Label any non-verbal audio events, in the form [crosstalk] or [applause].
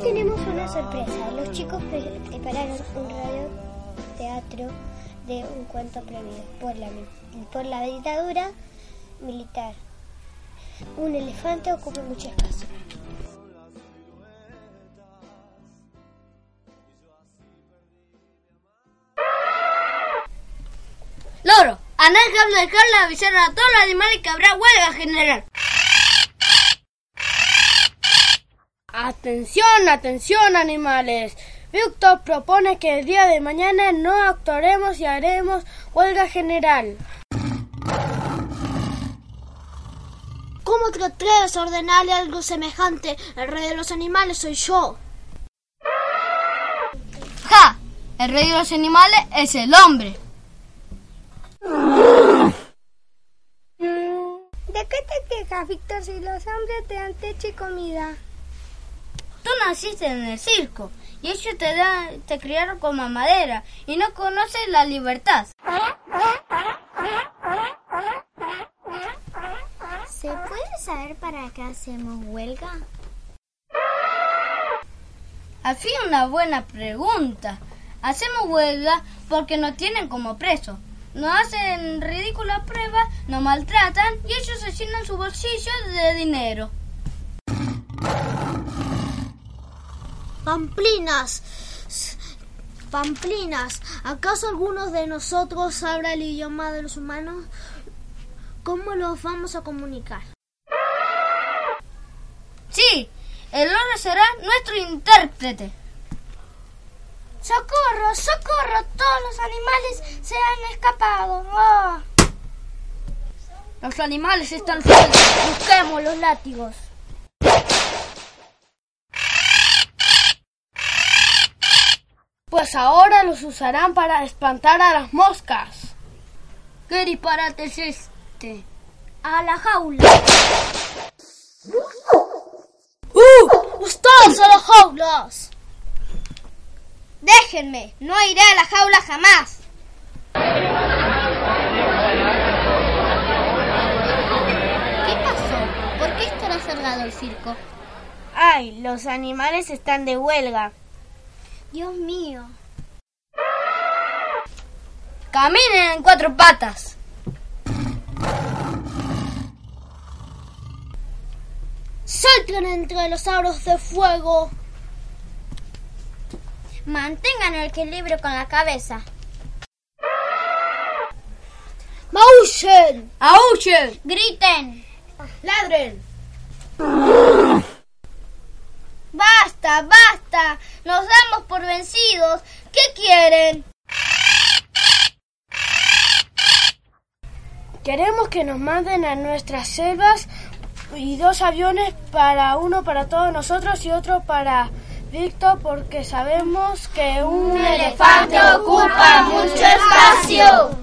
Tenemos una sorpresa. Los chicos pre- prepararon un radio teatro de un cuento prohibido por la, por la dictadura militar. Un elefante ocupa mucho espacio. Loro, a dejar la avisar a todos los animales que habrá huelga general. Atención, atención animales. Víctor propone que el día de mañana no actuaremos y haremos huelga general. ¿Cómo te atreves a ordenarle algo semejante? El rey de los animales soy yo. ¡Ja! El rey de los animales es el hombre. ¿De qué te quejas, Víctor, si los hombres te dan techo y comida? Tú naciste en el circo y ellos te, dan, te criaron como mamadera y no conoces la libertad. ¿Se puede saber para qué hacemos huelga? Al fin una buena pregunta. Hacemos huelga porque nos tienen como presos. Nos hacen ridículas pruebas, nos maltratan y ellos se llenan su bolsillo de dinero. Pamplinas. Pamplinas. ¿Acaso algunos de nosotros habla el idioma de los humanos? ¿Cómo los vamos a comunicar? Sí, el loro será nuestro intérprete. ¡Socorro! ¡Socorro! Todos los animales se han escapado. Los animales están sueltos. Busquemos los látigos. Pues ahora los usarán para espantar a las moscas. ¿Qué disparate es este? A la jaula. ¡Uh! ¡Ustedes a las jaulas! Déjenme, no iré a la jaula jamás. ¿Qué pasó? ¿Por qué estará cerrado el circo? Ay, los animales están de huelga. Dios mío. Caminen en cuatro patas. ¡Salten entre los aros de fuego! Mantengan el equilibrio con la cabeza. ¡Maullen! ¡Aúchen! Griten. ¡Ladren! [laughs] por vencidos. ¿Qué quieren? Queremos que nos manden a nuestras selvas y dos aviones para uno para todos nosotros y otro para Víctor porque sabemos que un elefante ocupa mucho espacio.